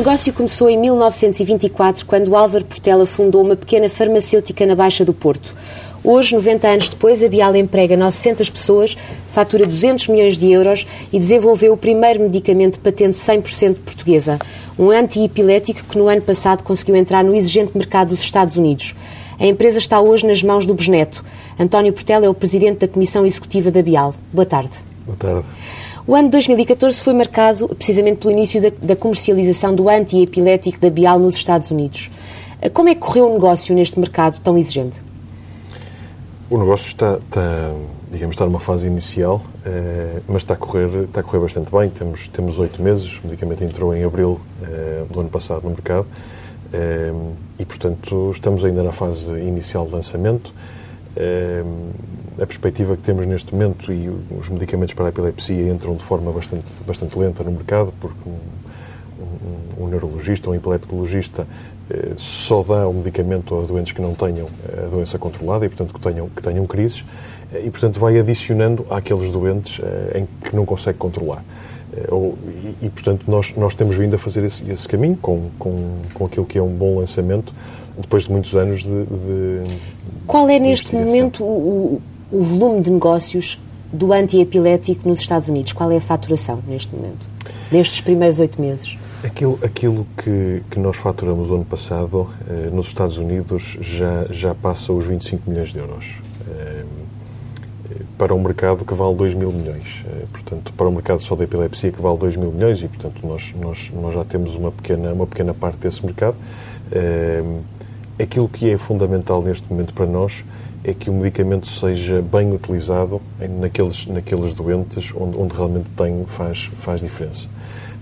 negócio começou em 1924, quando Álvaro Portela fundou uma pequena farmacêutica na Baixa do Porto. Hoje, 90 anos depois, a Bial emprega 900 pessoas, fatura 200 milhões de euros e desenvolveu o primeiro medicamento de patente 100% portuguesa, um antiepilético que no ano passado conseguiu entrar no exigente mercado dos Estados Unidos. A empresa está hoje nas mãos do Besneto. António Portela é o presidente da Comissão Executiva da Bial. Boa tarde. Boa tarde. O ano de 2014 foi marcado precisamente pelo início da, da comercialização do antiepilético da Bial nos Estados Unidos. Como é que correu o negócio neste mercado tão exigente? O negócio está, está digamos, está numa fase inicial, eh, mas está a, correr, está a correr bastante bem. Temos temos oito meses, o medicamento entrou em abril eh, do ano passado no mercado eh, e, portanto, estamos ainda na fase inicial de lançamento. A perspectiva que temos neste momento e os medicamentos para a epilepsia entram de forma bastante, bastante lenta no mercado, porque um, um, um neurologista ou um epileptologista eh, só dá o medicamento a doentes que não tenham a doença controlada e, portanto, que tenham, que tenham crises eh, e, portanto, vai adicionando àqueles doentes eh, em que não consegue controlar. E, portanto, nós, nós temos vindo a fazer esse, esse caminho com, com, com aquilo que é um bom lançamento depois de muitos anos de. de Qual é, neste momento, o, o volume de negócios do antiepilético nos Estados Unidos? Qual é a faturação neste momento, nestes primeiros oito meses? Aquilo, aquilo que, que nós faturamos o ano passado eh, nos Estados Unidos já, já passa os 25 milhões de euros. Eh, para um mercado que vale 2 mil milhões. Eh, portanto, para o um mercado só da epilepsia que vale 2 mil milhões e, portanto, nós, nós, nós já temos uma pequena, uma pequena parte desse mercado. Eh, aquilo que é fundamental neste momento para nós é que o medicamento seja bem utilizado naqueles, naqueles doentes onde, onde realmente tem, faz, faz diferença.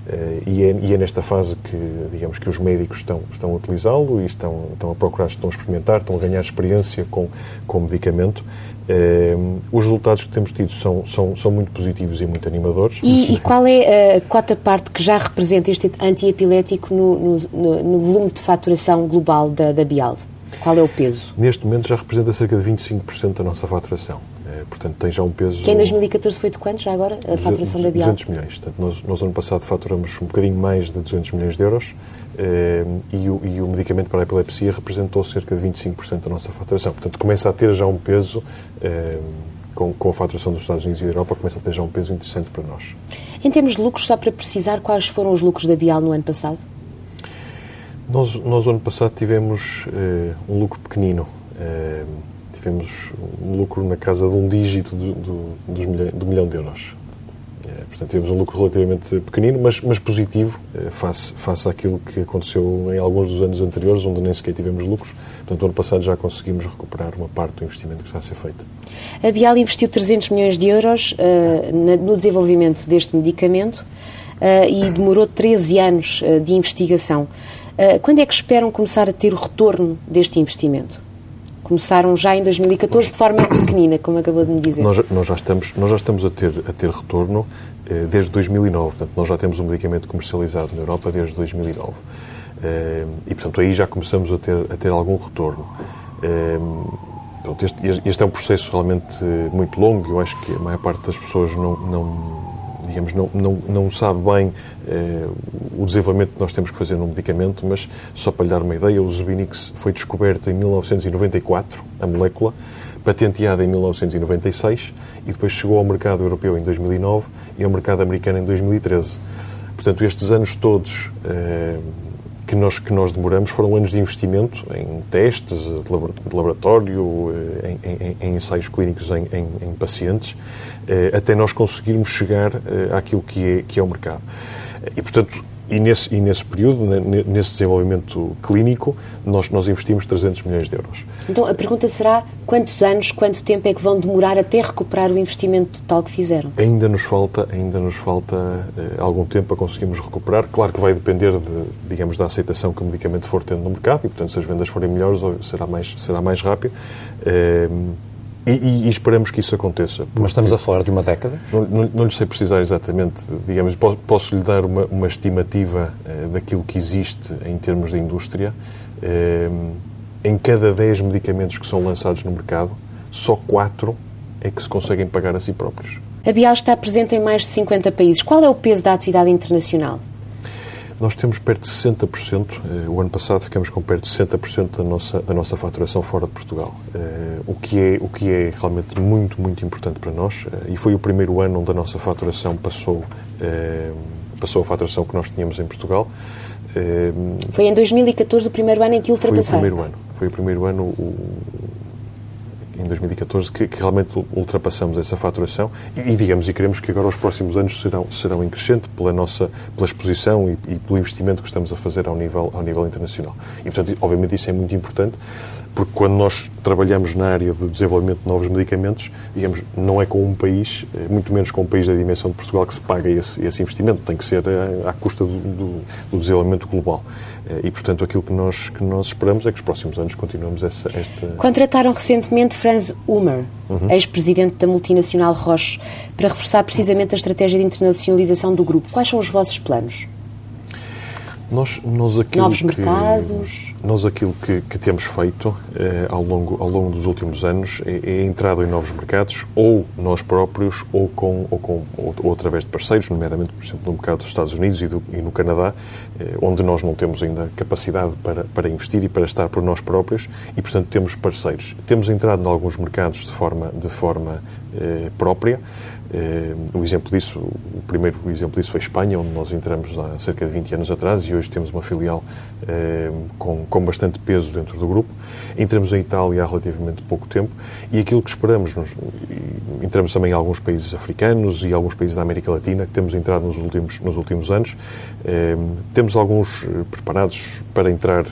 Uh, e, é, e, é, nesta fase que, digamos, que os médicos estão, estão a utilizá-lo e estão, estão a procurar, estão a experimentar, estão a ganhar experiência com, com o medicamento. Uh, os resultados que temos tido são, são, são muito positivos e muito animadores. E, e qual é a cota parte que já representa este antiepilético no, no, no, volume de faturação global da, da Bial? Qual é o peso? Neste momento já representa cerca de 25% da nossa faturação. É, portanto, tem já um peso... Que em 2014 foi de quanto já agora, a 200, faturação da Bial? 200 milhões. Portanto, nós, nós, ano passado, faturamos um bocadinho mais de 200 milhões de euros eh, e, o, e, o, medicamento para a epilepsia representou cerca de 25% da nossa faturação. Portanto, começa a ter já um peso... Eh, com, a faturação dos Estados Unidos e da Europa, começa a ter já um peso interessante para nós. Em termos de lucros, só para precisar, quais foram os lucros da Bial no ano passado? Nós, nós ano passado, tivemos uh, um lucro pequenino. Uh, tivemos um lucro na casa de um dígito do, do, do milhão de euros. Uh, portanto, tivemos um lucro relativamente pequenino, mas, mas positivo, face, face àquilo que aconteceu em alguns dos anos anteriores, onde nem sequer tivemos lucros. Portanto, ano passado já conseguimos recuperar uma parte do investimento que está a ser feito. A Bial investiu 300 milhões de euros no desenvolvimento deste medicamento e demorou 13 anos de investigação. Eh, quando é que esperam começar a ter o retorno deste investimento? Começaram já em 2014 de forma pequenina, como acabou de me dizer. Nós, nós, já, estamos, nós já estamos a ter, a ter retorno eh, desde 2009. Portanto, nós já temos um medicamento comercializado na Europa desde 2009. Eh, e, portanto, aí já começamos a ter, a ter algum retorno. Eh, pronto, este, este, é um processo realmente eh, muito longo. Eu acho que a maior parte das pessoas não, não digamos, não, não, não sabe bem eh, o desenvolvimento que nós temos que fazer no medicamento, mas só para lhe dar uma ideia, o Zubinix foi descoberto em 1994, a molécula, patenteada em 1996 e depois chegou ao mercado europeu em 2009 e ao mercado americano em 2013. Portanto, estes anos todos eh, que nós, que nós demoramos foram anos de investimento em testes de laboratório, eh, em, em, em ensaios clínicos em, em, pacientes, eh, até nós conseguirmos chegar eh, àquilo que é, que é o mercado. E, portanto, e nesse, e nesse período, nesse desenvolvimento clínico, nós, nós investimos 300 milhões de euros. Então a pergunta será quantos anos, quanto tempo é que vão demorar até recuperar o investimento total que fizeram? Ainda nos falta, ainda nos falta eh, algum tempo para conseguirmos recuperar. Claro que vai depender, de, digamos, da aceitação que o medicamento for tendo no mercado e, portanto, se as vendas forem melhores, será mais, será mais rápido. Eh, e, e, esperamos que isso aconteça. Mas estamos a falar de uma década? Não, não, não lhe sei precisar exatamente, digamos, posso, posso lhe dar uma, uma estimativa uh, daquilo que existe em termos de indústria. Uh, em cada 10 medicamentos que são lançados no mercado, só 4 é que se conseguem pagar a si próprios. A Bial está presente em mais de 50 países. Qual é o peso da atividade internacional? Nós temos perto de 60%, eh, o ano passado ficamos com perto de 60% da nossa, da nossa faturação fora de Portugal, eh, o que, é, o que é realmente muito, muito importante para nós e foi o primeiro ano onde a nossa faturação passou, passou a faturação que nós tínhamos em Portugal. Foi em 2014 o primeiro ano em que ultrapassaram? Foi o primeiro ano. Foi o primeiro ano, o, em 2014 que, que, realmente ultrapassamos essa faturação. E, e, digamos e queremos que agora os próximos anos serão serão em crescente pela nossa pela exposição e, e, pelo investimento que estamos a fazer ao nível ao nível internacional. E portanto obviamente isso é muito importante porque quando nós trabalhamos na área de desenvolvimento de novos medicamentos, digamos, não é com um país, eh, muito menos com um país da dimensão de Portugal, que se paga esse, esse investimento. Tem que ser eh, à, custa do, do, do, desenvolvimento global. Eh, e, portanto, aquilo que nós, que nós esperamos é que os próximos anos continuemos essa, esta... Contrataram recentemente Franz Humer, uhum. ex-presidente da multinacional Roche, para reforçar precisamente a estratégia de internacionalização do grupo. Quais são os vossos planos? Nós, nós Novos que, mercados? Nós aquilo que, que temos feito eh, ao, longo, ao longo dos últimos anos é, é em novos mercados, ou nós próprios, ou, com, ou, com, ou, ou através de parceiros, nomeadamente, por exemplo, no mercado dos Estados Unidos e, do, e no Canadá, eh, onde nós não temos ainda capacidade para, para investir e para estar por nós próprios, e, portanto, temos parceiros. Temos entrado em alguns mercados de forma, de forma eh, própria, o exemplo disso, o primeiro exemplo disso foi Espanha, onde nós entramos há cerca de 20 anos atrás e hoje temos uma filial eh, com, com bastante peso dentro do grupo. Entramos em Itália há relativamente pouco tempo e aquilo que esperamos, nos, entramos também em alguns países africanos e alguns países da América Latina que temos entrado nos últimos, nos últimos anos. Eh, temos alguns preparados para entrar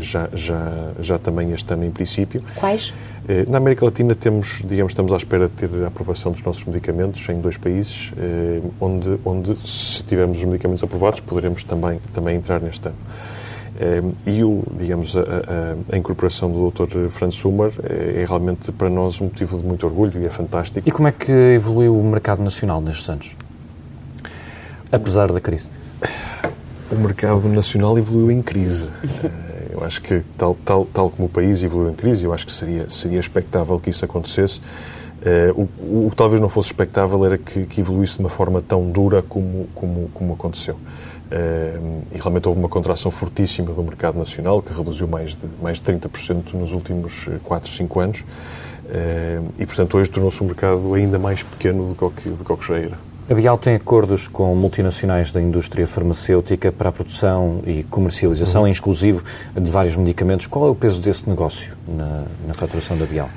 já, já, já também este ano em princípio. Quais? Eh, na América Latina temos, digamos, estamos à espera de ter a aprovação dos nossos medicamentos em dois países, eh, onde, onde se tivermos os medicamentos aprovados, poderemos também, também entrar neste ano. Eh, e o, digamos, a, a, a, incorporação do Dr. Franz Summer é, é realmente para nós um motivo de muito orgulho e é fantástico. E como é que evoluiu o mercado nacional nestes anos? Apesar da crise? O mercado nacional evoluiu em crise. Acho que, tal, tal, tal como o país evoluiu em crise, eu acho que seria, seria expectável que isso acontecesse. Uh, o, o, que talvez não fosse expectável era que, que, evoluísse de uma forma tão dura como, como, como aconteceu. Uh, e realmente houve uma contração fortíssima do mercado nacional, que reduziu mais de, mais de 30% nos últimos 4, 5 anos. Uh, e, portanto, hoje tornou-se um mercado ainda mais pequeno do que, do que já era. A Bial tem acordos com multinacionais da indústria farmacêutica para a produção e comercialização, uhum. exclusivo de vários medicamentos. Qual é o peso desse negócio na, na faturação da Bial?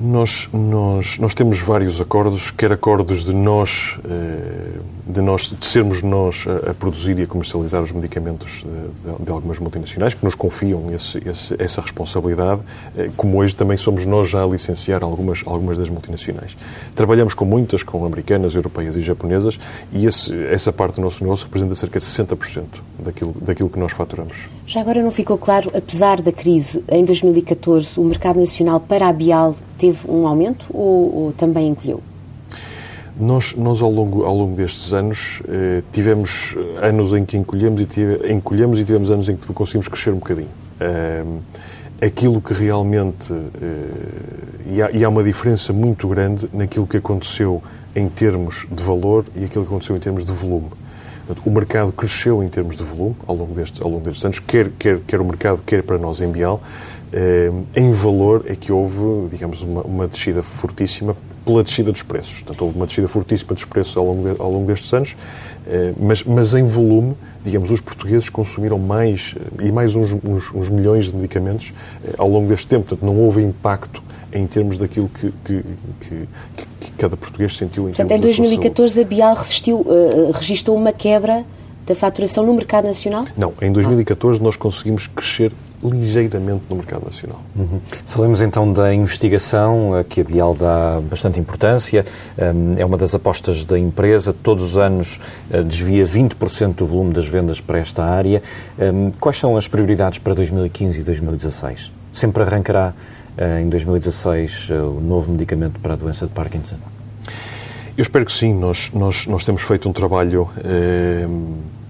Nós, nós, nós temos vários acordos, quer acordos de nós, eh, de, nós, de sermos nós a, produzir e a comercializar os medicamentos de, de algumas multinacionais, que nos confiam esse, esse, essa responsabilidade, eh, como hoje também somos nós já a licenciar algumas, algumas das multinacionais. Trabalhamos com muitas, com americanas, europeias e japonesas, e esse, essa parte do nosso negócio representa cerca de 60% daquilo, daquilo que nós faturamos. Já agora não ficou claro, apesar da crise, em 2014, o mercado nacional para a Bial teve um aumento ou, ou também encolheu? Nós, nós ao, longo, ao longo destes anos, eh, tivemos anos em que encolhemos e, tive, encolhemos e tivemos anos em que conseguimos crescer um bocadinho. Eh, aquilo que realmente. Eh, e, há, e há uma diferença muito grande naquilo que aconteceu em termos de valor e aquilo que aconteceu em termos de volume. O mercado cresceu em termos de volume ao longo destes, ao longo destes anos, quer, quer, quer o mercado, quer para nós em Bial. Eh, em valor é que houve, digamos, uma, uma descida fortíssima pela descida dos preços. Portanto, houve uma descida fortíssima dos preços ao longo, de, ao longo destes anos, eh, mas, mas em volume, digamos, os portugueses consumiram mais, eh, e mais uns, uns, uns milhões de medicamentos ao longo deste tempo. Portanto, não houve impacto em termos daquilo que, que, que, que cada português sentiu em Portanto, em 2014 a Bial resistiu, uh, registrou uma quebra da faturação no mercado nacional? Não, em 2014 nós conseguimos crescer ligeiramente no mercado nacional. Uhum. Falemos então da investigação, a que a Bial dá bastante importância, hum, é uma das apostas da empresa, todos os anos eh, desvia 20% do volume das vendas para esta área. Hum, quais são as prioridades para 2015 e 2016? Sempre arrancará eh, em 2016 eh, o novo medicamento para a doença de Parkinson? Eu espero que sim. Nós, nós, nós temos feito um trabalho eh,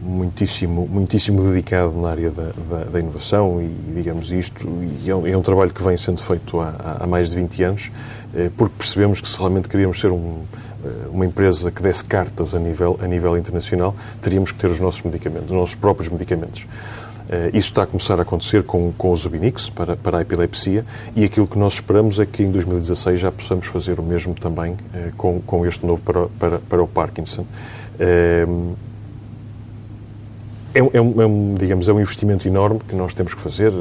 muitíssimo, muitíssimo dedicado na área da, da, da inovação e, digamos, isto e é, um, é, um, trabalho que vem sendo feito há, há mais de 20 anos, eh, porque percebemos que se realmente queríamos ser um, uma empresa que desse cartas a nível, a nível internacional, teríamos que ter os nossos medicamentos, os nossos próprios medicamentos. Uh, isso está a começar a acontecer com, com o Zubinix para, para a epilepsia e aquilo que nós esperamos é que em 2016 já possamos fazer o mesmo também uh, com, com este novo para, para, para o Parkinson. É, é, um, é, um, digamos, é um investimento enorme que nós temos que fazer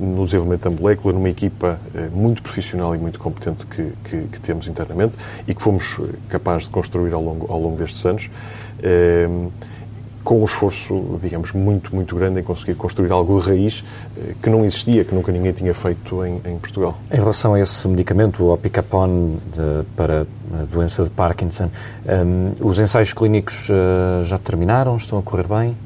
no desenvolvimento da molécula, numa equipa muito profissional e muito competente que, que, que, temos internamente e que fomos capazes de construir ao longo, ao longo destes anos com um esforço, digamos, muito, muito grande em conseguir construir algo de raiz eh, que não existia, que nunca ninguém tinha feito em, em Portugal. Em relação a esse medicamento, o Opicapone, de, para a doença de Parkinson, um, ehm, os ensaios clínicos uh, já terminaram? Estão a correr bem?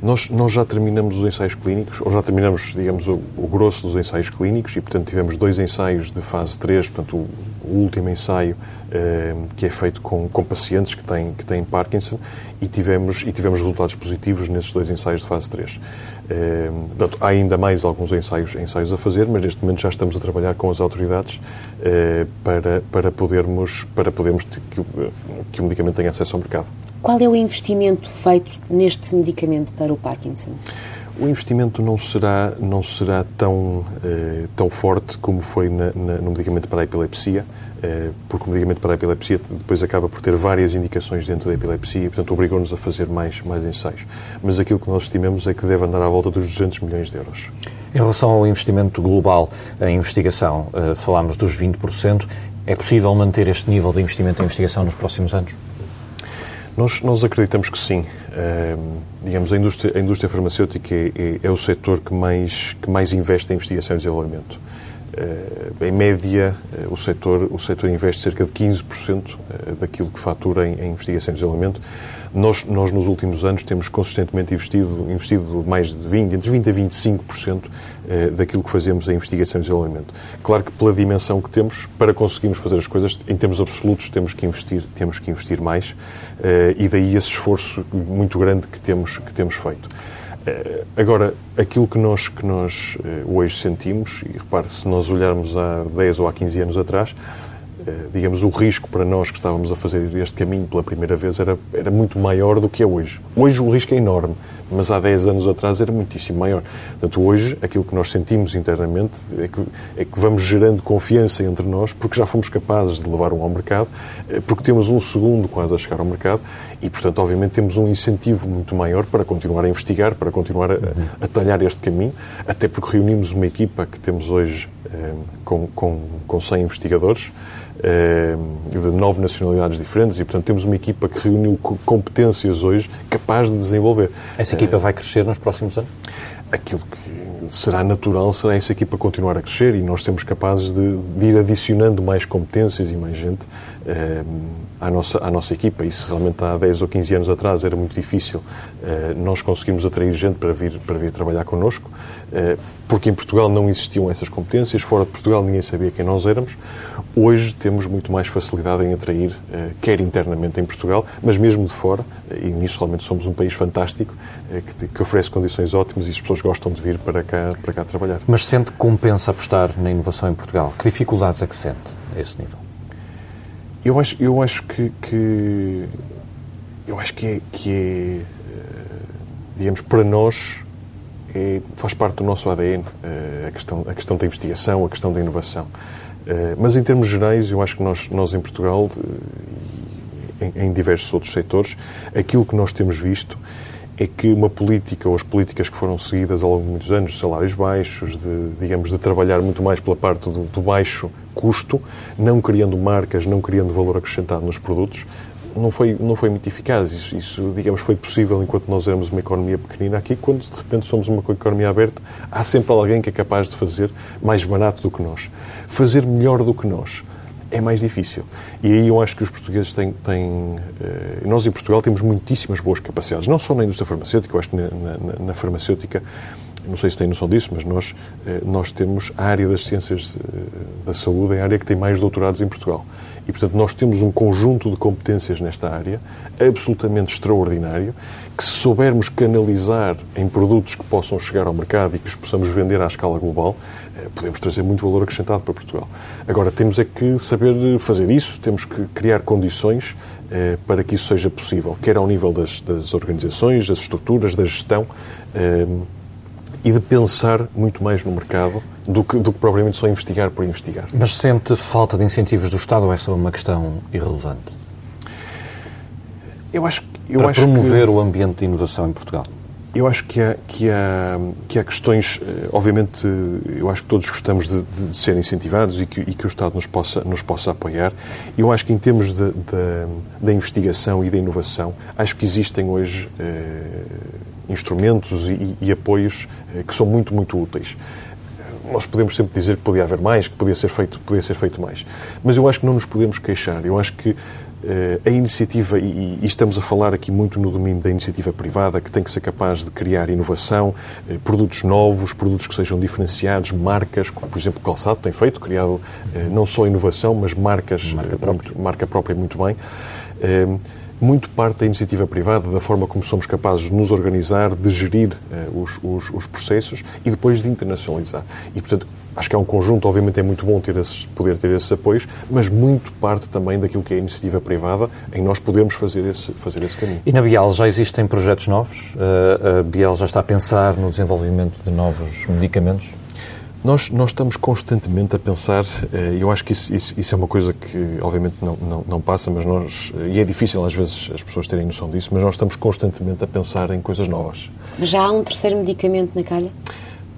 Nós, nós já terminamos os ensaios clínicos, ou já terminamos, digamos, o, o grosso dos ensaios clínicos e, portanto, tivemos dois ensaios de fase 3, portanto, o, o último ensaio que é feito com, com pacientes que têm, que têm Parkinson e tivemos, e tivemos resultados positivos nesses dois ensaios de fase 3. Eh, portanto, há ainda mais alguns ensaios, ensaios a fazer, mas neste momento já estamos a trabalhar com as autoridades eh, para, para podermos, para podermos que, que o medicamento tenha acesso ao mercado. Qual é o investimento feito neste medicamento para o Parkinson? O investimento não será, não será tão, eh, tão forte como foi na, na, no medicamento para a epilepsia, eh, porque o medicamento para a epilepsia depois acaba por ter várias indicações dentro da epilepsia e, portanto, obrigou-nos a fazer mais, mais ensaios. Mas aquilo que nós estimamos é que deve andar à volta dos 200 milhões de euros. Em relação ao investimento global em investigação, eh, falámos dos 20%. É possível manter este nível de investimento em investigação nos próximos anos? Nós, nós acreditamos que sim. digamos, a indústria, a indústria farmacêutica é, é, é, o setor que mais, que mais investe em investigação e desenvolvimento. Uh, em média, uh, o, setor, o setor investe cerca de 15% uh, daquilo que fatura em, em investigação e desenvolvimento. Nós, nós, nos últimos anos, temos consistentemente investido, investido mais de 20, entre 20% a 25% eh, daquilo que fazemos em investigação e desenvolvimento. Claro que pela dimensão que temos, para conseguirmos fazer as coisas, em termos absolutos, temos que investir, temos que investir mais eh, e daí esse esforço muito grande que temos, que temos feito. Eh, agora, aquilo que nós, que nós hoje sentimos, e repare, se nós olharmos há 10 ou há 15 anos atrás, eh, digamos, o risco para nós que estávamos a fazer este caminho pela primeira vez era, era muito maior do que é hoje. Hoje o risco é enorme, mas há 10 anos atrás era muitíssimo maior. Portanto, hoje aquilo que nós sentimos internamente é que, é que vamos gerando confiança entre nós porque já fomos capazes de levar um ao mercado, eh, porque temos um segundo quase a chegar ao mercado e, portanto, obviamente temos um incentivo muito maior para continuar a investigar, para continuar a, a talhar este caminho, até porque reunimos uma equipa que temos hoje eh, com, com, com 100 investigadores, eh, de nove nacionalidades diferentes e, portanto, temos uma equipa que reuniu competências hoje capaz de desenvolver. Essa equipa vai crescer nos próximos anos? Aquilo que será natural será essa equipa continuar a crescer e nós sermos capazes de, de ir adicionando mais competências e mais gente eh, à, nossa, à nossa equipa. E se realmente há 10 ou 15 anos atrás era muito difícil eh, nós conseguirmos atrair gente para vir, para vir trabalhar connosco, eh, porque em Portugal não existiam essas competências, fora de Portugal ninguém sabia quem nós éramos. Hoje temos muito mais facilidade em atrair, eh, quer internamente em Portugal, mas mesmo de fora, e nisso realmente somos um país fantástico, que oferece condições ótimas e as pessoas gostam de vir para cá, para cá trabalhar. Mas sente que compensa apostar na inovação em Portugal? Que dificuldades é que sente a esse nível? Eu acho, eu acho que, que eu acho que é, que é digamos, para nós é, faz parte do nosso ADN eh, a, questão, a questão da investigação, a questão da inovação. Eh, mas em termos gerais, eu acho que nós, nós em Portugal, em, em diversos outros setores, aquilo que nós temos visto é que uma política, ou as políticas que foram seguidas ao longo de muitos anos, salários baixos, de, digamos, de trabalhar muito mais pela parte do, do, baixo custo, não criando marcas, não criando valor acrescentado nos produtos, não foi, não foi muito eficaz. Isso, isso, digamos, foi possível enquanto nós éramos uma economia pequenina. Aqui, quando de repente somos uma economia aberta, há sempre alguém que é capaz de fazer mais barato do que nós. Fazer melhor do que nós é mais difícil. E aí eu acho que os portugueses têm. têm eh, nós em Portugal temos muitíssimas boas capacidades, não só na indústria farmacêutica, eu acho que na, na, na farmacêutica não sei se têm noção disso, mas nós, nós temos a área das ciências da saúde, é a área que tem mais doutorados em Portugal. E, portanto, nós temos um conjunto de competências nesta área absolutamente extraordinário que, se soubermos canalizar em produtos que possam chegar ao mercado e que os possamos vender à escala global, eh, podemos trazer muito valor acrescentado para Portugal. Agora, temos é que saber fazer isso, temos que criar condições eh, para que isso seja possível, quer ao nível das, das organizações, das estruturas, da gestão. Eh, e de pensar muito mais no mercado do que, do que propriamente só investigar por investigar. Mas sente falta de incentivos do Estado ou é só uma questão irrelevante? Eu acho, eu Para acho promover que, o ambiente de inovação em Portugal. Eu acho que há, que há, que há questões, eh, obviamente, eu acho que todos gostamos de, de ser incentivados e que, e que, o Estado nos possa, nos possa apoiar. Eu acho que em termos da investigação e da inovação, acho que existem hoje eh, instrumentos e, e apoios eh, que são muito, muito úteis nós podemos sempre dizer que podia haver mais, que podia ser feito, podia ser feito mais. Mas eu acho que não nos podemos queixar. Eu acho que a iniciativa, e, estamos a falar aqui muito no domínio da iniciativa privada, que tem que ser capaz de criar inovação, uh, produtos novos, produtos que sejam diferenciados, marcas, como por exemplo o Calçado tem feito, criado uh, não só inovação, mas marcas, marca própria, muito, marca própria muito bem muito parte da iniciativa privada, da forma como somos capazes de nos organizar, de gerir uh, os, os, os, processos e depois de internacionalizar. E, portanto, acho que é um conjunto, obviamente é muito bom ter poder ter esses apoios, mas muito parte também daquilo que é a iniciativa privada, em nós podermos fazer esse, fazer esse caminho. E na Bial já existem projetos novos? Uh, a Bial já está a pensar no desenvolvimento de novos medicamentos? Nós, nós estamos constantemente a pensar, eh, e eu acho que isso, isso, isso, é uma coisa que obviamente não, não, não, passa, mas nós, eh, e é difícil às vezes as pessoas terem noção disso, mas nós estamos constantemente a pensar em coisas novas. Mas já há um terceiro medicamento na calha?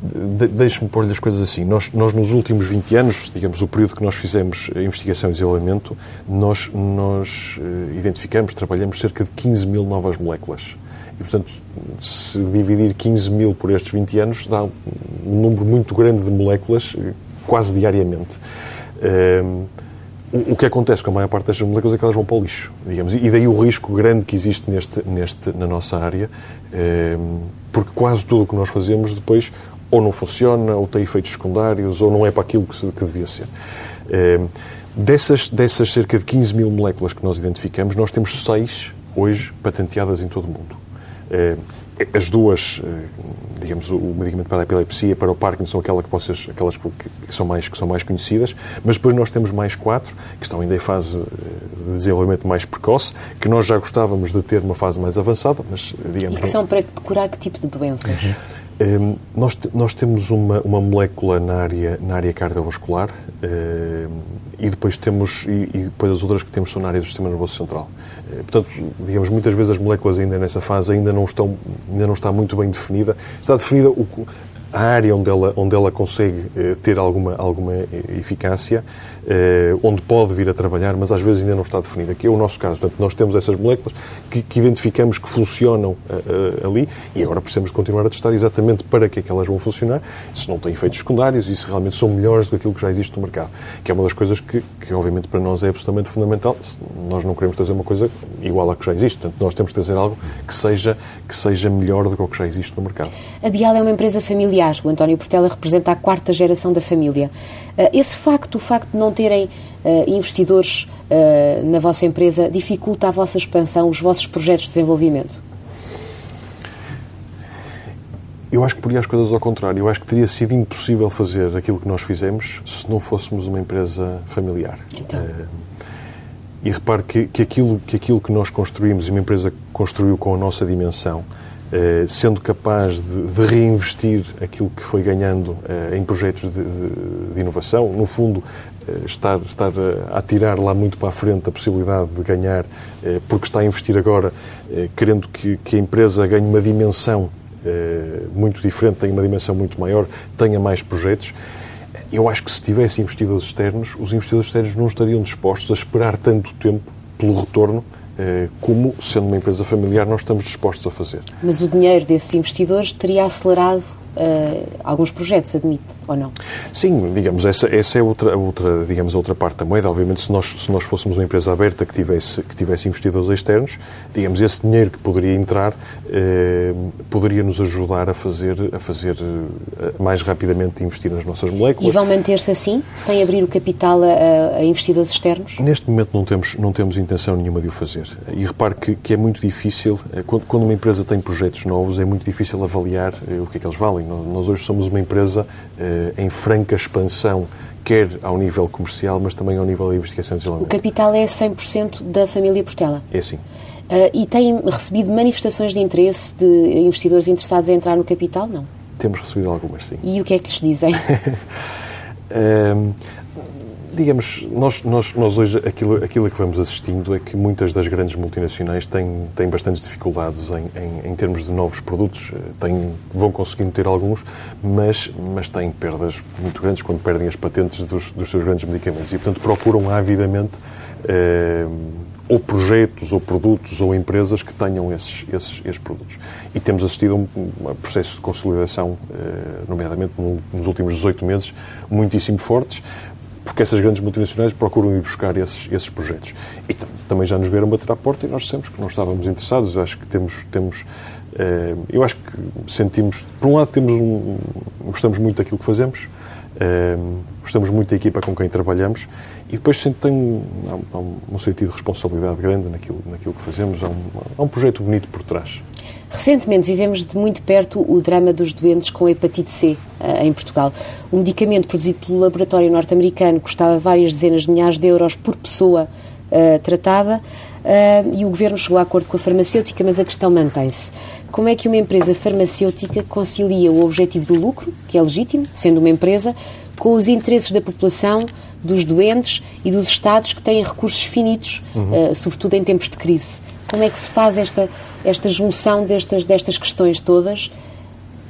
De, Deixe-me pôr-lhe as coisas assim. Nós, nós, nos últimos 20 anos, digamos, o período que nós fizemos investigação e desenvolvimento, nós, nós eh, identificamos, trabalhamos cerca de 15 mil novas moléculas. E, portanto, se dividir 15 mil por estes 20 anos, dá um número muito grande de moléculas, quase diariamente. Um, o que acontece com a maior parte destas moléculas é que elas vão para o lixo, digamos, e daí o risco grande que existe neste, neste, na nossa área, porque quase tudo o que nós fazemos depois ou não funciona, ou tem efeitos secundários, ou não é para aquilo que, que devia ser. Dessas, dessas cerca de 15 mil moléculas que nós identificamos, nós temos seis hoje patenteadas em todo o mundo. Eh, as duas, eh, digamos, o medicamento para a epilepsia, para o Parkinson, aquela que vocês, aquelas que, são mais, que são mais conhecidas, mas depois nós temos mais quatro, que estão ainda em fase eh, de desenvolvimento mais precoce, que nós já gostávamos de ter uma fase mais avançada, mas digamos... E que são para curar que tipo de doenças? Uhum. Um, ehm, nós, nós temos uma, uma molécula na área, na área cardiovascular um, e depois temos e, e, depois as outras que temos são na área do sistema nervoso central. Uh, portanto, digamos, muitas vezes as moléculas ainda nessa fase ainda não estão ainda não está muito bem definida. Está definida o, a área onde ela, onde ela consegue uh, ter alguma, alguma eficácia, uh, onde pode vir a trabalhar, mas às vezes ainda não está definida, que é o nosso caso. Portanto, nós temos essas moléculas que, que identificamos que funcionam ali e agora precisamos continuar a testar exatamente para que é que elas vão funcionar, se não têm efeitos secundários e se realmente são melhores do que aquilo que já existe no mercado. Que é uma das coisas que, que obviamente, para nós é absolutamente fundamental. Nós não queremos trazer uma coisa igual à que já existe. Portanto, nós temos que trazer algo que seja, que seja melhor do que o que já existe no mercado. A Bial é uma empresa familiar O António Portela representa a quarta geração da família. Eh, esse facto, o facto de não terem eh, investidores eh, na vossa empresa, dificulta a vossa expansão, os vossos projetos de desenvolvimento? Eu acho que poria as coisas ao contrário. Eu acho que teria sido impossível fazer aquilo que nós fizemos se não fôssemos uma empresa familiar. Então. e repare que, que, aquilo, que aquilo que nós construímos e uma empresa construiu com a nossa dimensão eh, sendo capaz de, de, reinvestir aquilo que foi ganhando eh, em projetos de, de, de inovação, no fundo, eh, estar, estar a tirar lá muito para a frente a possibilidade de ganhar, porque está a investir agora, querendo que, que a empresa ganhe uma dimensão muito diferente, tenha uma dimensão muito maior, tenha mais projetos. Eu acho que se tivesse investidores externos, os investidores externos não estariam dispostos a esperar tanto tempo pelo retorno eh, como, sendo uma empresa familiar, nós estamos dispostos a fazer. Mas o dinheiro desses investidores teria acelerado uh, alguns projetos, admite, ou não? Sim, digamos, essa, essa é outra, outra, digamos, outra parte da moeda. Obviamente, se nós, se nós fôssemos uma empresa aberta que tivesse, que tivesse investidores externos, digamos, esse dinheiro que poderia entrar eh, poderia nos ajudar a fazer, a fazer eh, mais rapidamente investir nas nossas moléculas. E vão manter-se assim, sem abrir o capital a, a, investidores externos? Neste momento não temos, não temos intenção nenhuma de o fazer. E repare que, que é muito difícil, quando, quando uma empresa tem projetos novos, é muito difícil avaliar o que é que eles valem. Nós hoje somos uma empresa eh, em franca expansão, quer ao nível comercial, mas também ao nível da investigação e desenvolvimento. O capital é 100% da família Portela? É sim. Uh, e têm recebido manifestações de interesse de investidores interessados em entrar no capital? Não? Temos recebido algumas, sim. E o que é que lhes dizem? uh, digamos, nós, nós, nós hoje aquilo, aquilo que vamos assistindo é que muitas das grandes multinacionais têm, têm bastantes dificuldades em, em, em termos de novos produtos. Têm, vão conseguindo ter alguns, mas, mas têm perdas muito grandes quando perdem as patentes dos, dos seus grandes medicamentos. E, portanto, procuram avidamente eh, ou projetos, ou produtos, ou empresas que tenham esses, esses, esses produtos. E temos assistido a um, um processo de consolidação, eh, nomeadamente nos últimos 18 meses, muitíssimo fortes, porque essas grandes multinacionais procuram ir buscar esses, esses projetos. E também já nos vieram bater à porta e nós dissemos que não estávamos interessados. Acho que temos, temos eh, eu acho que sentimos, por um lado temos um, gostamos muito daquilo que fazemos, eh, gostamos muito da equipa com quem trabalhamos e depois tem um, um, um sentido de responsabilidade grande naquilo, naquilo que fazemos. Há um, há um projeto bonito por trás. Recentemente vivemos de muito perto o drama dos doentes com hepatite C uh, em Portugal. O medicamento produzido pelo laboratório norte-americano custava várias dezenas de milhares de euros por pessoa uh, tratada uh, e o governo chegou a acordo com a farmacêutica, mas a questão mantém-se. Como é que uma empresa farmacêutica concilia o objetivo do lucro, que é legítimo, sendo uma empresa, com os interesses da população, dos doentes e dos Estados que têm recursos finitos, uhum. sobretudo em tempos de crise? Como é que se faz esta, esta junção destas, destas questões todas,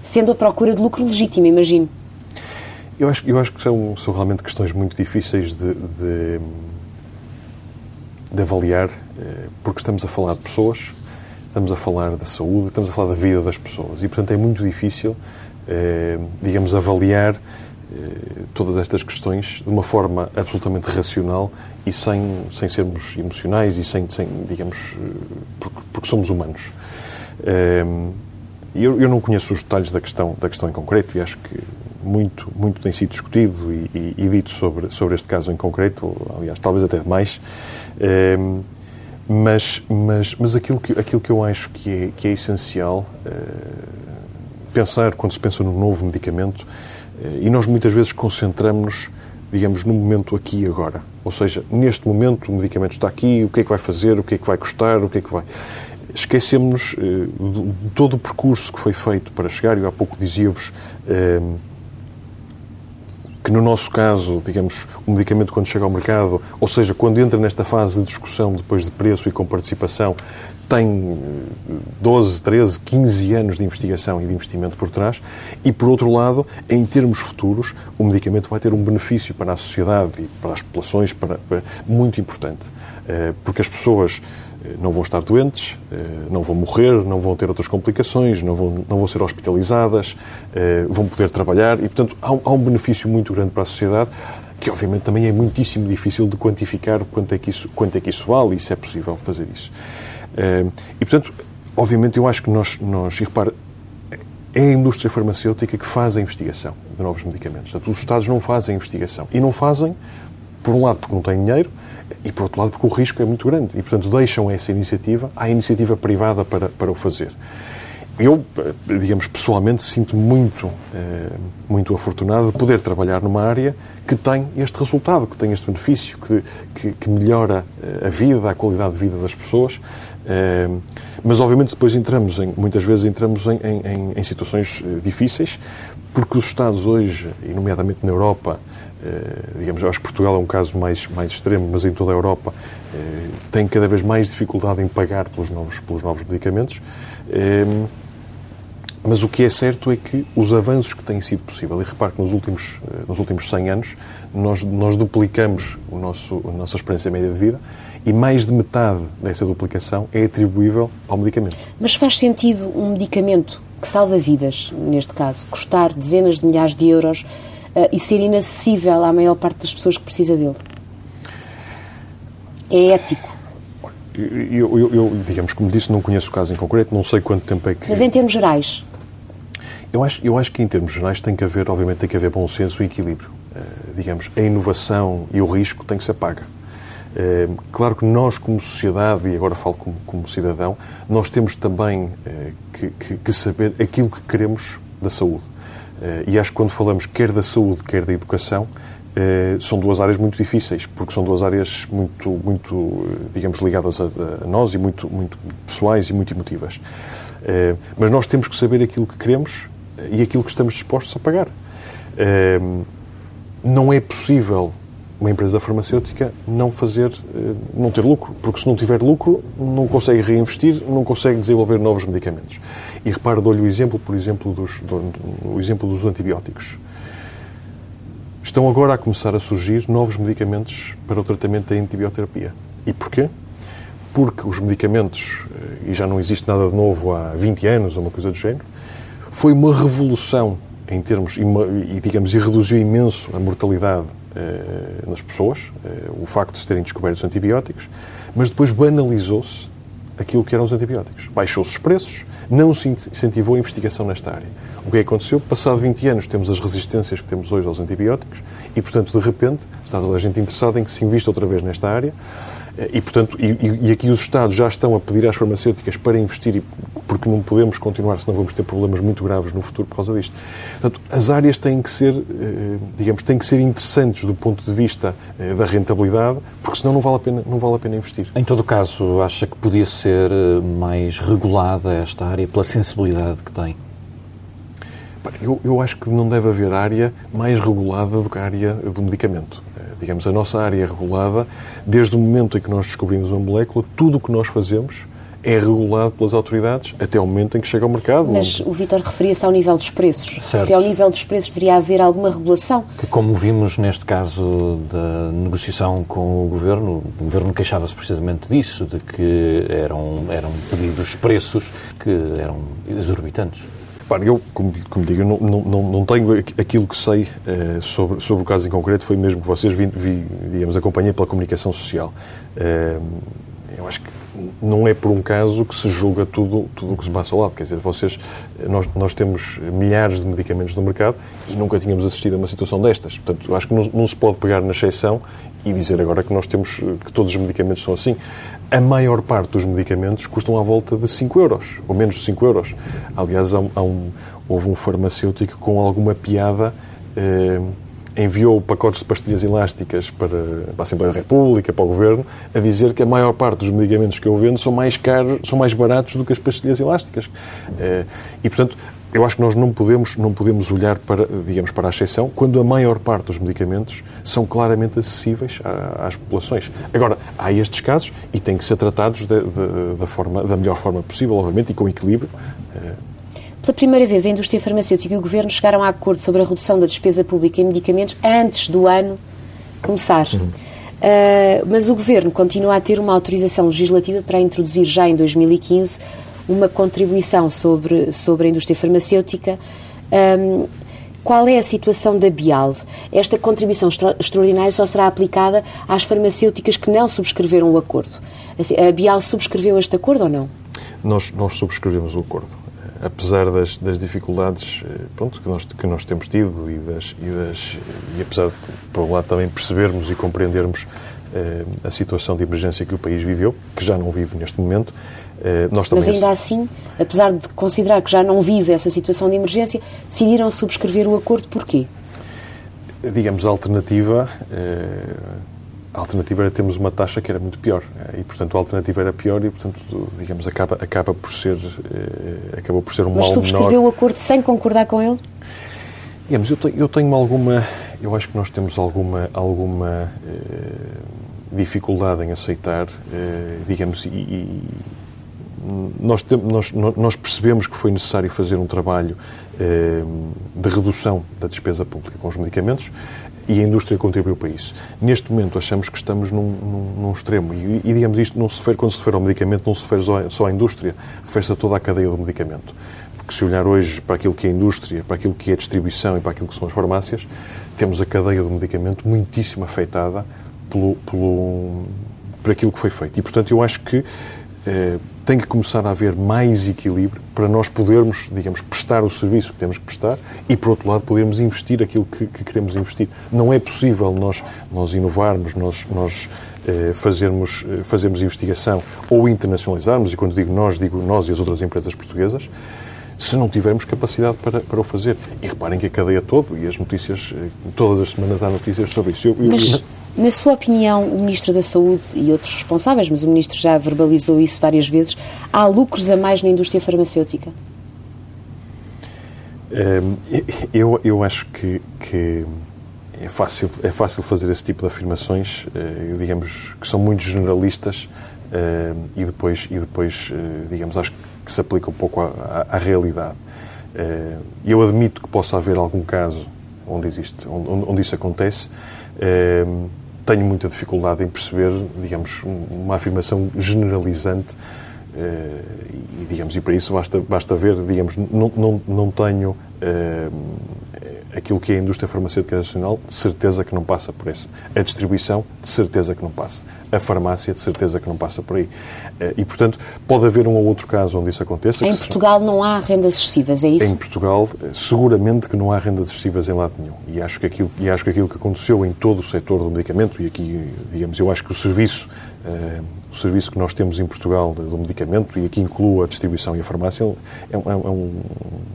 sendo a procura de lucro legítimo, imagino? Eu acho, eu acho que são, são realmente questões muito difíceis de, de, de avaliar, eh, porque estamos a falar de pessoas, estamos a falar da saúde, estamos a falar da vida das pessoas. E, portanto, é muito difícil, eh, digamos, avaliar todas estas questões de uma forma absolutamente racional e sem, sem sermos emocionais e sem, sem digamos, eh, porque, porque somos humanos. Eh, eu, eu, não conheço os detalhes da questão, da questão em concreto e acho que muito, muito tem sido discutido e, e, e dito sobre, sobre este caso em concreto, aliás, talvez até demais. Mas, mas, mas aquilo, que, aquilo que eu acho que é, que é essencial pensar, quando se pensa no novo medicamento, e nós muitas vezes concentramos-nos, digamos, no momento aqui e agora. Ou seja, neste momento o medicamento está aqui, o que é que vai fazer, o que é que vai custar, o que é que vai. Esquecemos eh, de todo o percurso que foi feito para chegar, eu há pouco dizia-vos eh, que no nosso caso, digamos, o medicamento quando chega ao mercado, ou seja, quando entra nesta fase de discussão depois de preço e com participação, tem 12, 13, 15 anos de investigação e de investimento por trás, e por outro lado, em termos futuros, o medicamento vai ter um benefício para a sociedade e para as populações para, para, muito importante, eh, porque as pessoas eh, não vão estar doentes, eh, não vão morrer, não vão ter outras complicações, não vão, não vão ser hospitalizadas, vão poder trabalhar e, portanto, há um, há um benefício muito grande para a sociedade que obviamente também é muitíssimo difícil de quantificar quanto é que isso, quanto é que isso vale e se é possível fazer isso. Eh, e, portanto, obviamente, eu acho que nós, nós e repare, é a indústria farmacêutica que faz a investigação de novos medicamentos. Portanto, os Estados não fazem a investigação. E não fazem, por um lado, porque não têm dinheiro, e por outro lado, porque o risco é muito grande. E, portanto, deixam essa iniciativa à iniciativa privada para, para o fazer. Eu, digamos, pessoalmente sinto muito, eh, muito afortunado de poder trabalhar numa área que tem este resultado, que tem este benefício, que, que, que melhora eh, a vida, a qualidade de vida das pessoas. Eh, mas, obviamente, depois entramos, em, muitas vezes entramos em, em, em situações difíceis, porque os Estados hoje, e nomeadamente na Europa, digamos, acho que Portugal é um caso mais, mais extremo, mas em toda a Europa, têm cada vez mais dificuldade em pagar pelos novos, pelos novos medicamentos. Mas o que é certo é que os avanços que têm sido possível, e repare que nos últimos, eh, nos últimos 100 anos nós, nós duplicamos o nosso, a nossa experiência média de vida e mais de metade dessa duplicação é atribuível ao medicamento. Mas faz sentido um medicamento que salva vidas, neste caso, custar dezenas de milhares de euros uh, e ser inacessível à maior parte das pessoas que precisa dele? É ético? Eu, eu, eu, digamos, como disse, não conheço o caso em concreto, não sei quanto tempo é que... Mas em termos gerais? Eu acho, eu acho que em termos gerais tem que haver, obviamente, tem que haver bom senso e equilíbrio. Uh, digamos, a inovação e o risco têm que ser paga. Uh, claro que nós, como sociedade, e agora falo como, como cidadão, nós temos também uh, que, que, que, saber aquilo que queremos da saúde. e acho que quando falamos quer da saúde, quer da educação, são duas áreas muito difíceis, porque são duas áreas muito, muito digamos, ligadas a, a nós e muito, muito pessoais e muito emotivas. mas nós temos que saber aquilo que queremos e aquilo que estamos dispostos a pagar. Ehm, não é possível uma empresa farmacêutica não fazer, eh, não ter lucro, porque se não tiver lucro, não consegue reinvestir, não consegue desenvolver novos medicamentos. E repare, dou-lhe o exemplo, por exemplo, dos, do, o exemplo dos antibióticos. Estão agora a começar a surgir novos medicamentos para o tratamento da antibioterapia. E porquê? Porque os medicamentos, eh, e já não existe nada de novo há 20 anos, ou uma coisa do género, foi uma revolução em termos, e, digamos, e reduziu imenso a mortalidade eh, nas pessoas, eh, o facto de se terem descoberto os antibióticos, mas depois banalizou-se aquilo que eram os antibióticos. Baixou-se os preços, não se incentivou a investigação nesta área. O que é aconteceu? Passado 20 anos temos as resistências que temos hoje aos antibióticos e, portanto, de repente, está toda a gente interessada em que se invista outra vez nesta área e, portanto, e, e, aqui os Estados já estão a pedir às farmacêuticas para investir, porque não podemos continuar, senão vamos ter problemas muito graves no futuro por causa disto. Portanto, as áreas têm que ser, eh, digamos, têm que ser interessantes do ponto de vista eh, da rentabilidade, porque senão não vale a pena, não vale a pena investir. Em todo caso, acha que podia ser eh, mais regulada esta área pela sensibilidade que tem? Eu, eu acho que não deve haver área mais regulada do que a área do medicamento digamos, a nossa área é regulada, desde o momento em que nós descobrimos uma molécula, tudo o que nós fazemos é regulado pelas autoridades até o momento em que chega ao mercado. Mas o Vítor referia-se ao nível dos preços. Certo. Se ao nível dos preços deveria haver alguma regulação. Que, como vimos neste caso da negociação com o Governo, o Governo queixava-se precisamente disso, de que eram, eram pedidos preços que eram exorbitantes. Repare, eu, como, como digo, não, não, não tenho aquilo que sei uh, sobre, sobre o caso em concreto, foi mesmo que vocês vi, vi digamos, acompanhei pela comunicação social. Uh, eu acho que não é por um caso que se julga tudo, tudo o que se passa ao lado. Quer dizer, vocês, nós, nós temos milhares de medicamentos no mercado e nunca tínhamos assistido a uma situação destas. Portanto, acho que não, não se pode pegar na exceção e dizer agora que nós temos, que todos os medicamentos são assim a maior parte dos medicamentos custam à volta de 5 euros, ou menos de 5 euros. Aliás, há um, há um, houve um farmacêutico com alguma piada. Eh, enviou pacotes de pastilhas elásticas para, para, a Assembleia da República, para o Governo, a dizer que a maior parte dos medicamentos que eu vendo são mais caros, são mais baratos do que as pastilhas elásticas. Eh, e, portanto, eu acho que nós não podemos, não podemos olhar para, digamos, para a exceção quando a maior parte dos medicamentos são claramente acessíveis às populações. Agora, há estes casos e têm que ser tratados da, da, da, forma, da melhor forma possível, obviamente, e com equilíbrio. Pela primeira vez, a indústria farmacêutica e o Governo chegaram a acordo sobre a redução da despesa pública em medicamentos antes do ano começar. Uhum. Uh, mas o Governo continua a ter uma autorização legislativa para introduzir já em 2015 uma contribuição sobre, sobre a indústria farmacêutica. Um, qual é a situação da Bial? Esta contribuição extra extraordinária só será aplicada às farmacêuticas que não subscreveram o acordo. Assim, a Bial subscreveu este acordo ou não? Nós, nós subscrevemos o acordo. Apesar das, das dificuldades eh, pronto, que, nós, que nós temos tido e, das, e, das, e apesar de, por um lado, também percebermos e compreendermos eh, a situação de emergência que o país viveu, que já não vive neste momento, eh, Mas ainda assim, apesar de considerar que já não vive essa situação de emergência, decidiram subscrever o acordo porquê? Digamos, a alternativa, eh, a alternativa era termos uma taxa que era muito pior. Eh, e, portanto, a alternativa era pior e, portanto, digamos, acaba, acaba por ser, acabou por ser um Mas mal subscreveu menor. o acordo sem concordar com ele? Digamos, eu tenho, eu tenho alguma, eu acho que nós temos alguma, alguma dificuldade em aceitar, digamos, e, e nós, nós, nós, percebemos que foi necessário fazer um trabalho eh, de redução da despesa pública com os medicamentos e a indústria contribuiu para isso. Neste momento achamos que estamos num, num, num extremo e, e, digamos, isto não se refere, quando se refere ao medicamento, não se refere só, à indústria, refere-se a toda a cadeia do medicamento. que se olhar hoje para aquilo que é a indústria, para aquilo que é a distribuição e para aquilo que são as farmácias, temos a cadeia do medicamento muitíssimo afetada pelo, pelo, por aquilo que foi feito. E, portanto, eu acho que eh, tem que começar a haver mais equilíbrio para nós podermos, digamos, prestar o serviço que temos que prestar e, por outro lado, podermos investir aquilo que, que queremos investir. Não é possível nós, nós inovarmos, nós, nós eh, fazermos, eh, fazermos investigação ou internacionalizarmos, e quando digo nós, digo nós e as outras empresas portuguesas, se não tivermos capacidade para, para o fazer. E reparem que a cadeia toda, e as notícias, eh, todas as semanas há notícias sobre isso. Eu, Mas... Eu, na sua opinião, o Ministro da Saúde e outros responsáveis, mas o Ministro já verbalizou isso várias vezes, há lucros a mais na indústria farmacêutica? Ehm, eu, eu acho que, que é, fácil, é fácil fazer esse tipo de afirmações, eh, digamos, que são muito generalistas ehm, e depois, e depois eh, digamos, acho que se aplica um pouco à, à, à realidade. Eh, eu admito que possa haver algum caso onde, existe, onde, onde isso acontece, ehm, tenho muita dificuldade em perceber, digamos, uma afirmação generalizante uh, e, digamos, e para isso basta, basta ver, digamos, não, não, não tenho aquilo que é a indústria farmacêutica nacional, de certeza que não passa por esse. A distribuição, de certeza que não passa a farmácia, de certeza que não passa por aí. Eh, e, portanto, pode haver um ou outro caso onde isso aconteça. Em Portugal não há rendas excessivas, é isso? Em Portugal, eh, seguramente que não há rendas excessivas em lado nenhum. E acho que aquilo, e acho que, aquilo que aconteceu em todo o setor do medicamento, e aqui, digamos, eu acho que o serviço, o serviço que nós temos em Portugal do medicamento, e aqui incluo a distribuição e a farmácia, é um, é um,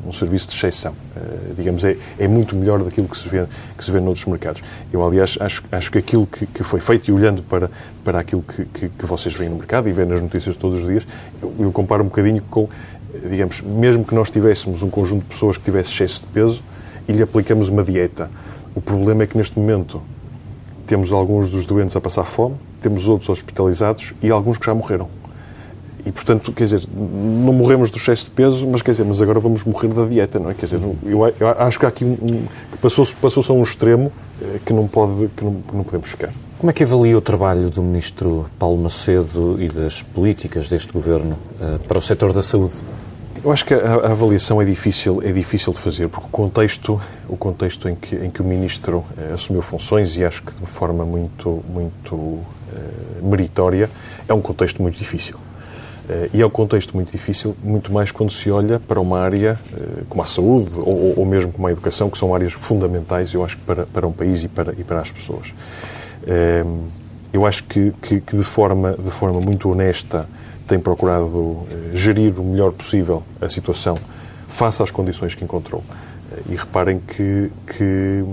um serviço de exceção. Uh, digamos, é, é muito melhor daquilo que se vê, que se vê noutros mercados. Eu, aliás, acho, acho que aquilo que, que foi feito, e olhando para, para aquilo que, que, que, vocês veem no mercado e veem nas notícias todos os dias, eu, eu, comparo um bocadinho com, digamos, mesmo que nós tivéssemos um conjunto de pessoas que tivesse excesso de peso e lhe aplicamos uma dieta. O problema é que neste momento temos alguns dos doentes a passar fome, temos outros hospitalizados e alguns que já morreram. E, portanto, quer dizer, não morremos do excesso de peso, mas quer dizer, mas agora vamos morrer da dieta, não é? Quer dizer, eu, eu acho que há aqui um, um que passou-se passou a um extremo eh, que não pode, que não, que não podemos ficar. Como é que avalia o trabalho do Ministro Paulo Macedo e das políticas deste Governo uh, para o setor da saúde? Eu acho que a, a, avaliação é difícil, é difícil de fazer, porque o contexto, o contexto em que, em que o Ministro uh, assumiu funções, e acho que de forma muito, muito uh, meritória, é um contexto muito difícil. E é um contexto muito difícil, muito mais quando se olha para uma área como a saúde ou, ou mesmo como a educação, que são áreas fundamentais, eu acho, para, para um país e para, e para as pessoas. Ehm, eu acho que, que, que, de, forma, de forma muito honesta tem procurado eh, gerir o melhor possível a situação face às condições que encontrou. Eh, e reparem que, que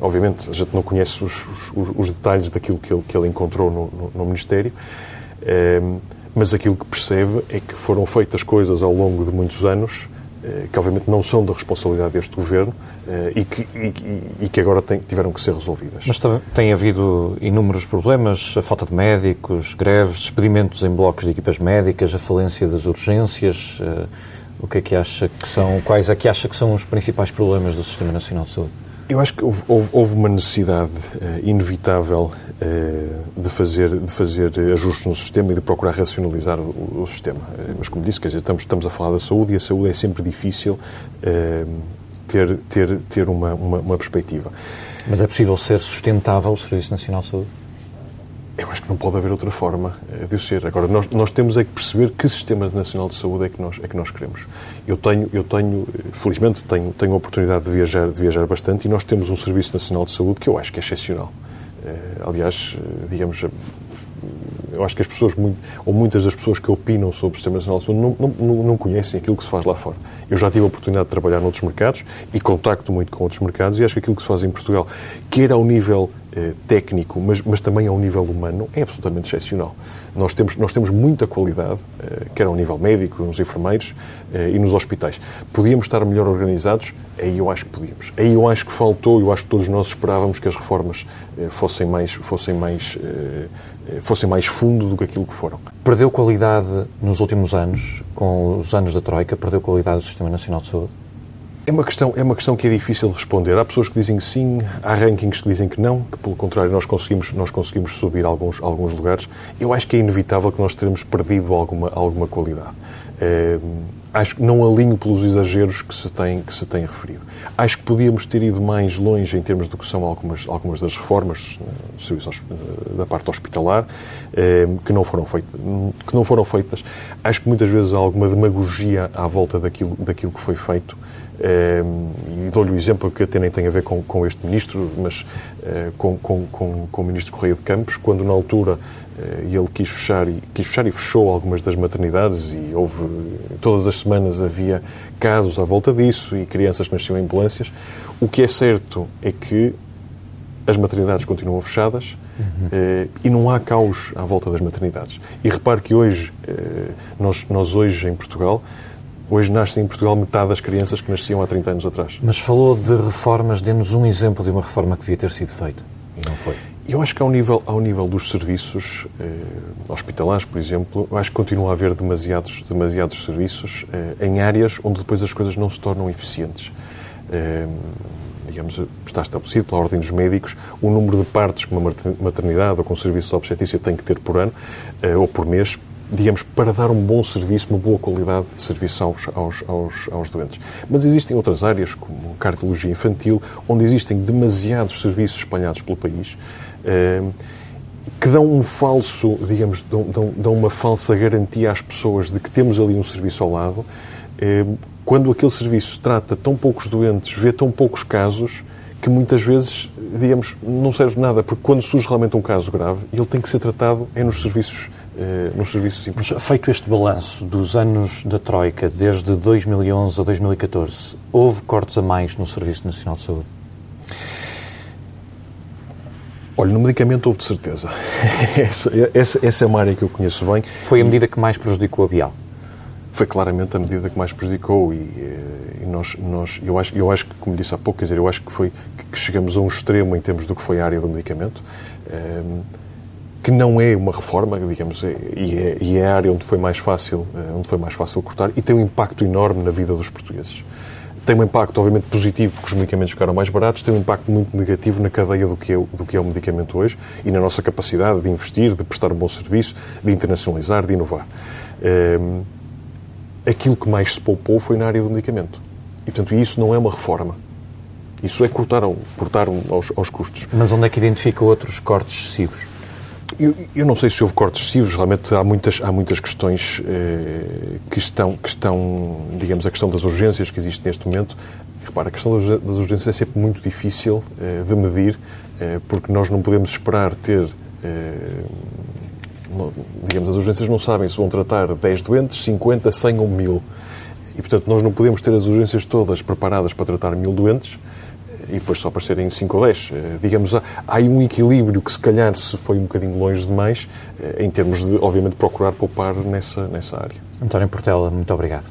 obviamente, a gente não conhece os, os, os detalhes daquilo que ele, que ele encontrou no, no, no Ministério, ehm, mas aquilo que percebe é que foram feitas coisas ao longo de muitos anos eh, que obviamente não são da responsabilidade deste governo eh, e que, e, e que agora tem, tiveram que ser resolvidas. Mas tem havido inúmeros problemas, a falta de médicos, greves, despedimentos em blocos de equipas médicas, a falência das urgências. Eh, o que é que acha que são, quais é que acha que são os principais problemas do Sistema Nacional de Saúde? Eu acho que houve, houve uma necessidade uh, inevitável uh, de, fazer, de fazer ajustes no sistema e de procurar racionalizar o, o sistema. Uh, mas, como disse, quer dizer, estamos, estamos a falar da saúde e a saúde é sempre difícil ter, ter, ter uma, uma, uma perspectiva. Mas é possível ser sustentável o Serviço Nacional de Saúde? Eu acho que não pode haver outra forma eh, de o ser. Agora, nós, nós temos é que perceber que sistema nacional de saúde é que nós, é que nós queremos. Eu tenho, eu tenho eh, felizmente, tenho, tenho a oportunidade de viajar, de viajar bastante e nós temos um Serviço Nacional de Saúde que eu acho que é excepcional. Eh, aliás, digamos, eu acho que as pessoas, ou muitas das pessoas que opinam sobre o Sistema Nacional de Saúde, não, não, não, conhecem aquilo que se faz lá fora. Eu já tive a oportunidade de trabalhar noutros mercados e contacto muito com outros mercados e acho que aquilo que se faz em Portugal, quer ao nível eh, técnico, mas, mas também ao nível humano, é absolutamente excepcional. Nós temos, nós temos muita qualidade, eh, quer ao nível médico, nos enfermeiros eh, e nos hospitais. Podíamos estar melhor organizados? Aí eu acho que podíamos. Aí eu acho que faltou, eu acho que todos nós esperávamos que as reformas fossem mais, fossem mais, fossem mais fundo do que aquilo que foram. Perdeu qualidade nos últimos anos, com os anos da Troika, perdeu qualidade do Sistema Nacional de Saúde? É uma, questão, é uma questão que é difícil de responder. Há pessoas que dizem que sim, há rankings que dizem que não, que pelo contrário nós conseguimos, nós conseguimos subir alguns, alguns lugares. Eu acho que é inevitável que nós teremos perdido alguma, alguma qualidade. É, acho que não alinho pelos exageros que se, tem, que se tem referido. Acho que podíamos ter ido mais longe em termos do que são algumas, algumas das reformas do serviço, da parte hospitalar que, não foram feitas, que não foram feitas. Acho que muitas vezes há alguma demagogia à volta daquilo, daquilo que foi feito. e dou-lhe o exemplo que até nem tem a ver com, com este ministro, mas com, com, com, com o ministro Correia de Campos, quando na altura eh, e ele quis fechar e quis fechar e fechou algumas das maternidades e houve todas as semanas havia casos à volta disso e crianças que nasciam em ambulâncias. O que é certo é que as maternidades continuam fechadas uhum. eh, e não há caos à volta das maternidades. E repare que hoje eh, nós nós hoje em Portugal Hoje nascem em Portugal metade das crianças que nasciam há 30 anos atrás. Mas falou de reformas, dê-nos um exemplo de uma reforma que devia ter sido feita e não foi. Eu acho que ao nível, ao nível dos serviços eh, hospitalares, por exemplo, eu acho que continua a haver demasiados, demasiados serviços eh, em áreas onde depois as coisas não se tornam eficientes. Eh, digamos, está estabelecido pela ordem dos médicos o número de partos que uma maternidade ou com serviço de obstetrícia tem que ter por ano eh, ou por mês digamos, para dar um bom serviço, uma boa qualidade de serviço aos, aos, aos, aos doentes. Mas existem outras áreas, como cardiologia infantil, onde existem demasiados serviços espalhados pelo país, que dão um falso, digamos, dão, dão, dão, uma falsa garantia às pessoas de que temos ali um serviço ao lado, eh, quando aquele serviço trata tão poucos doentes, vê tão poucos casos, que muitas vezes, digamos, não serve nada, porque quando surge realmente um caso grave, ele tem que ser tratado é nos serviços eh, nos serviços importantes. Feito este balanço dos anos da Troika, desde 2011 a 2014, houve cortes a mais no Serviço Nacional de Saúde? Olha, no medicamento houve de certeza. essa, essa, essa, é uma área que eu conheço bem. Foi a medida que mais prejudicou a Bial? Foi claramente a medida que mais prejudicou e, e nós, nós eu, acho, eu acho que, como disse há pouco, quer dizer, eu acho que foi que chegamos a um extremo em termos do que foi a área do medicamento. Ehm, que não é uma reforma, digamos, é, e, é, e é a área onde foi mais fácil, eh, onde foi mais fácil cortar e tem um impacto enorme na vida dos portugueses. Tem um impacto, obviamente, positivo, porque os medicamentos ficaram mais baratos, tem um impacto muito negativo na cadeia do que, é, do que é o medicamento hoje e na nossa capacidade de investir, de prestar um bom serviço, de internacionalizar, de inovar. Um, ehm, aquilo que mais se poupou foi na área do medicamento. E, portanto, isso não é uma reforma. Isso é cortar, cortar aos, aos custos. Mas onde é que identifica outros cortes excessivos? Eu, eu, não sei se houve cortes excessivos, realmente há muitas, há muitas questões eh, que, estão, que estão, digamos, a questão das urgências que existe neste momento. Repara, a questão das, urgências é sempre muito difícil eh, de medir, eh, porque nós não podemos esperar ter. Eh, digamos, as urgências não sabem se vão tratar 10 doentes, 50, 100 ou 1000. E, portanto, nós não podemos ter as urgências todas preparadas para tratar mil doentes e depois só aparecerem 5 ou 10. Eh, digamos, há aí um equilíbrio que se calhar se foi um bocadinho longe demais, eh, em termos de, obviamente, procurar poupar nessa, nessa área. António Portela, muito obrigado.